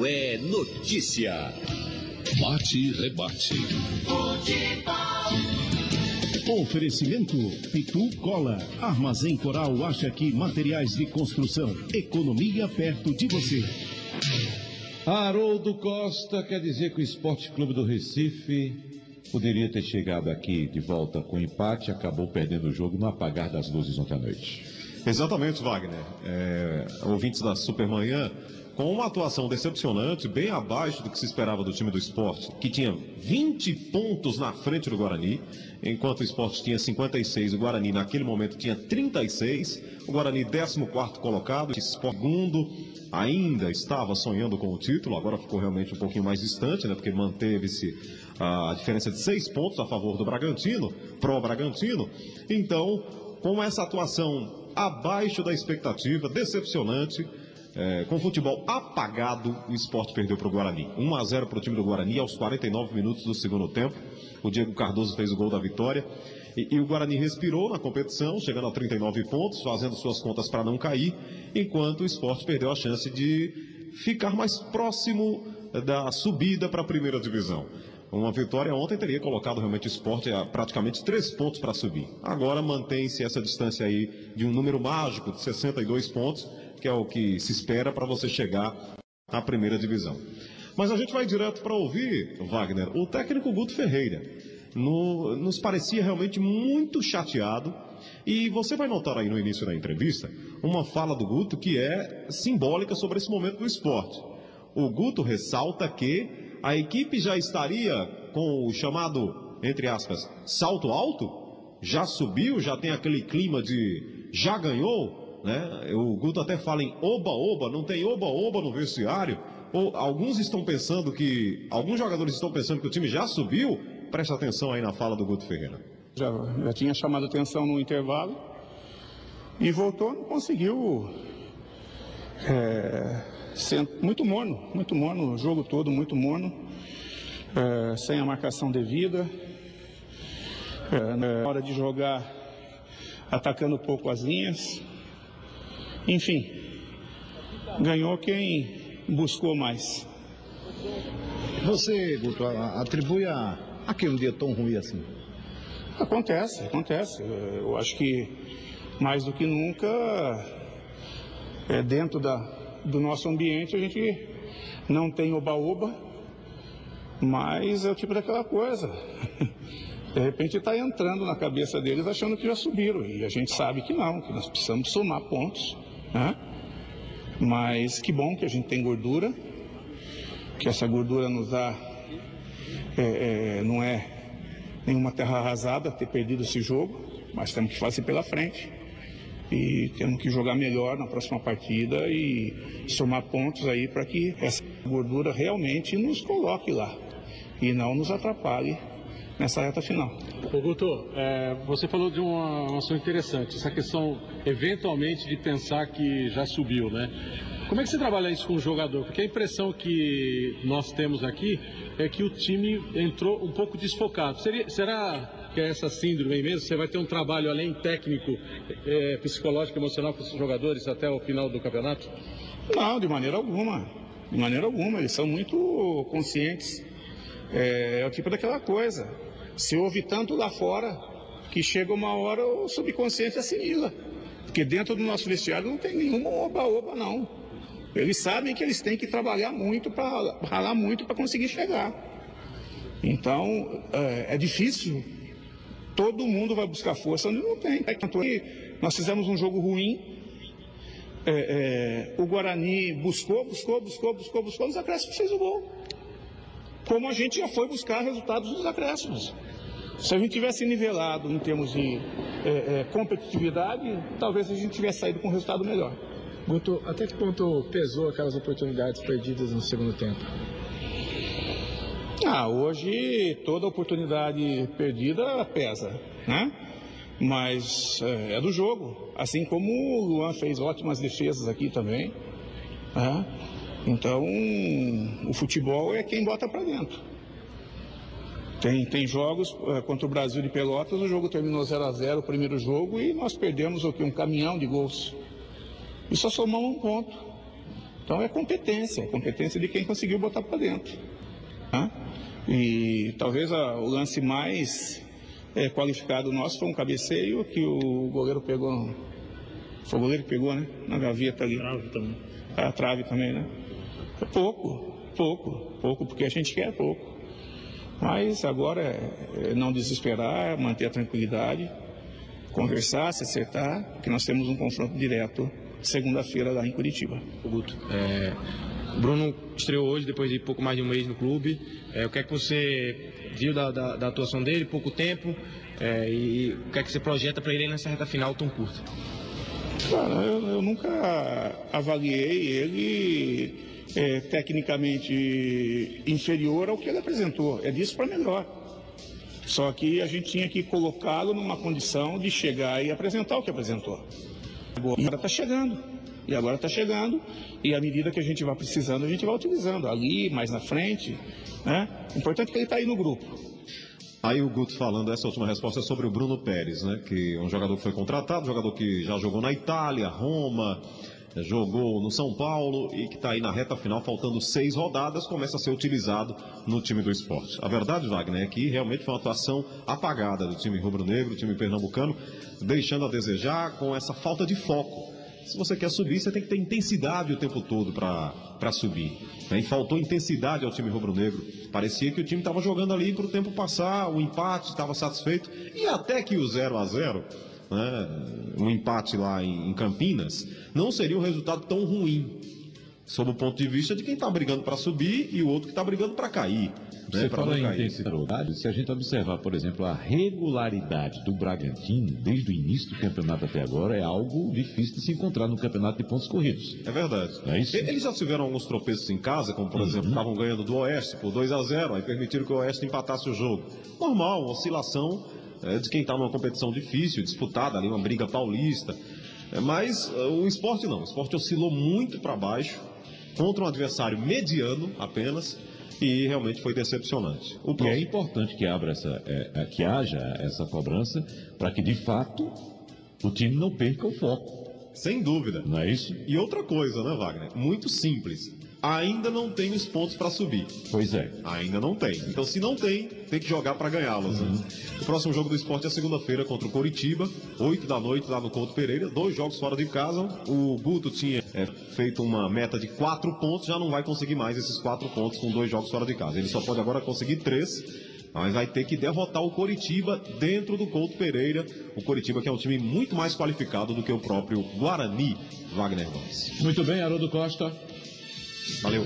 Isso é notícia. Bate e rebate. Oferecimento Pitu Cola. Armazém Coral acha aqui materiais de construção. Economia perto de você. Haroldo Costa quer dizer que o Esporte Clube do Recife poderia ter chegado aqui de volta com empate, acabou perdendo o jogo no apagar das luzes ontem à noite. Exatamente, Wagner. É, ouvintes da Supermanhã, com uma atuação decepcionante, bem abaixo do que se esperava do time do esporte, que tinha 20 pontos na frente do Guarani, enquanto o esporte tinha 56, o Guarani naquele momento tinha 36, o Guarani 14 colocado, o segundo ainda estava sonhando com o título, agora ficou realmente um pouquinho mais distante, né, porque manteve-se a diferença de seis pontos a favor do Bragantino, pró Bragantino. Então, com essa atuação abaixo da expectativa, decepcionante, é, com futebol apagado, o esporte perdeu para o Guarani. 1 a 0 para o time do Guarani aos 49 minutos do segundo tempo. O Diego Cardoso fez o gol da vitória. E, e, o Guarani respirou na competição, chegando a 39 pontos, fazendo suas contas para não cair, enquanto o esporte perdeu a chance de ficar mais próximo da subida para a primeira divisão. Uma vitória ontem teria colocado realmente o esporte a praticamente três pontos para subir. Agora mantém-se essa distância aí de um número mágico de 62 pontos, que é o que se espera para você chegar à primeira divisão. Mas a gente vai direto para ouvir, Wagner, o técnico Guto Ferreira. No, nos parecia realmente muito chateado. E você vai notar aí no início da entrevista uma fala do Guto que é simbólica sobre esse momento do esporte. O Guto ressalta que a equipe já estaria com o chamado, entre aspas, salto alto? Já subiu, já tem aquele clima de já ganhou, né? O Guto até fala em oba-oba, não tem oba-oba no vestiário. Ou alguns estão pensando que, alguns jogadores estão pensando que o time já subiu. Preste atenção aí na fala do Guto Ferreira. Já, já tinha chamado atenção no intervalo e voltou, não conseguiu. É muito morno, muito morno, o jogo todo muito morno, é, sem a marcação devida. É, na hora de jogar, atacando pouco as linhas. Enfim, ganhou quem buscou mais. Você, Guto, atribui a, a que um dia tão ruim assim? Acontece, acontece. Eu acho que mais do que nunca, é, dentro da, do nosso ambiente, a gente não tem oba-oba, mas é o tipo daquela coisa. De repente está entrando na cabeça deles achando que já subiram, e a gente sabe que não, que nós precisamos somar pontos. Né? Mas que bom que a gente tem gordura, que essa gordura nos dá, é, é, não é nenhuma terra arrasada ter perdido esse jogo, mas temos que fazer pela frente e temos que jogar melhor na próxima partida e somar pontos aí para que essa gordura realmente nos coloque lá e não nos atrapalhe nessa reta final. Ô Guto, é, você falou de uma, um assunto interessante, essa questão eventualmente de pensar que já subiu, né? Como é que você trabalha isso com o jogador? Porque a impressão que nós temos aqui é que o time entrou um pouco desfocado. Seria, será que é essa síndrome aí mesmo? Você vai ter um trabalho além técnico, é, psicológico, emocional com os jogadores até o final do campeonato? Não, de maneira alguma. De maneira alguma. Eles são muito conscientes. É, é o tipo daquela coisa. Se ouve tanto lá fora que chega uma hora o subconsciente assimila. Porque dentro do nosso vestiário não tem nenhuma oba-oba, não. Eles sabem que eles têm que trabalhar muito, para ralar muito para conseguir chegar. Então, é, é difícil todo mundo vai buscar força onde não tem. Nós fizemos um jogo ruim. É, é, o Guarani buscou, buscou, buscou, buscou, buscou, nos acréscimos fez o gol. Como a gente já foi buscar resultados nos acréscimos. Se a gente tivesse nivelado em termos de é, é competitividade, talvez a gente tivesse saído com um resultado melhor. Guto, até que ponto pesou aquelas oportunidades perdidas no segundo tempo? Ah, hoje toda oportunidade perdida pesa, né? Mas é, é do jogo. Assim como o Luan fez ótimas defesas aqui também. Né? Então, o futebol é quem bota para dentro. Tem, tem jogos é, contra o Brasil de Pelotas, o jogo terminou 0 a 0 o primeiro jogo e nós perdemos o que? Um caminhão de gols. E só somamos um ponto. Então é competência, é competência de quem conseguiu botar para dentro. Né? E talvez a, o lance mais é, qualificado nosso foi um cabeceio que o goleiro pegou. Foi o goleiro que pegou, né? Na gaveta ali. Trave também. A trave também, né? É pouco, pouco, pouco, porque a gente quer pouco. Mas agora é, é não desesperar, manter a tranquilidade, conversar, se acertar, porque nós temos um confronto direto segunda-feira lá em Curitiba. Guto, é, Bruno estreou hoje, depois de pouco mais de um mês no clube. É, o que é que você viu da, da, da atuação dele, pouco tempo, é, e o que é que você projeta para ele nessa reta final tão curta? Cara, eu, eu nunca avaliei ele é, tecnicamente inferior ao que ele apresentou. É disso para melhor. Só que a gente tinha que colocá-lo numa condição de chegar e apresentar o que apresentou. Agora está chegando. E agora está chegando. E à medida que a gente vai precisando, a gente vai utilizando. Ali, mais na frente. Né? O importante é que ele está aí no grupo. Aí o Guto falando essa última resposta é sobre o Bruno Pérez, né? Que é um jogador que foi contratado, um jogador que já jogou na Itália, Roma, jogou no São Paulo e que está aí na reta final, faltando seis rodadas, começa a ser utilizado no time do esporte. A verdade, Wagner, é que realmente foi uma atuação apagada do time rubro-negro, do time pernambucano, deixando a desejar com essa falta de foco. Se você quer subir, você tem que ter intensidade o tempo todo para subir. Né? E faltou intensidade ao time rubro-negro. Parecia que o time estava jogando ali para o tempo passar, o empate, estava satisfeito. E até que o 0 a 0 né, um empate lá em, em Campinas, não seria um resultado tão ruim sob o ponto de vista de quem está brigando para subir e o outro que está brigando para cair. Você né, fala em intensidade, se a gente observar, por exemplo, a regularidade do Bragantino, desde o início do campeonato até agora, é algo difícil de se encontrar no campeonato de pontos corridos. É verdade. É isso? Eles já tiveram alguns tropeços em casa, como por uhum. exemplo, estavam ganhando do Oeste por 2 a 0 aí permitiram que o Oeste empatasse o jogo. Normal, oscilação é, de quem está numa competição difícil, disputada ali, uma briga paulista. É, mas uh, o esporte não, o esporte oscilou muito para baixo, contra um adversário mediano apenas, e realmente foi decepcionante. O e é importante que, abra essa, é, é, que haja essa cobrança para que, de fato, o time não perca o foco. Sem dúvida. Não é isso? E outra coisa, né, Wagner? Muito simples. Ainda não tem os pontos para subir. Pois é. Ainda não tem. Então, se não tem, tem que jogar para ganhá-los. Né? Uhum. Né? O próximo jogo do esporte é segunda-feira contra o Coritiba, 8 da noite, lá no Couto Pereira. Dois jogos fora de casa. O Guto tinha é, feito uma meta de quatro pontos, já não vai conseguir mais esses quatro pontos com dois jogos fora de casa. Ele só pode agora conseguir três mas vai ter que derrotar o Coritiba dentro do Couto Pereira. O Coritiba que é um time muito mais qualificado do que o próprio Guarani, Wagner Gomes. Muito bem, Haroldo Costa. Valeu!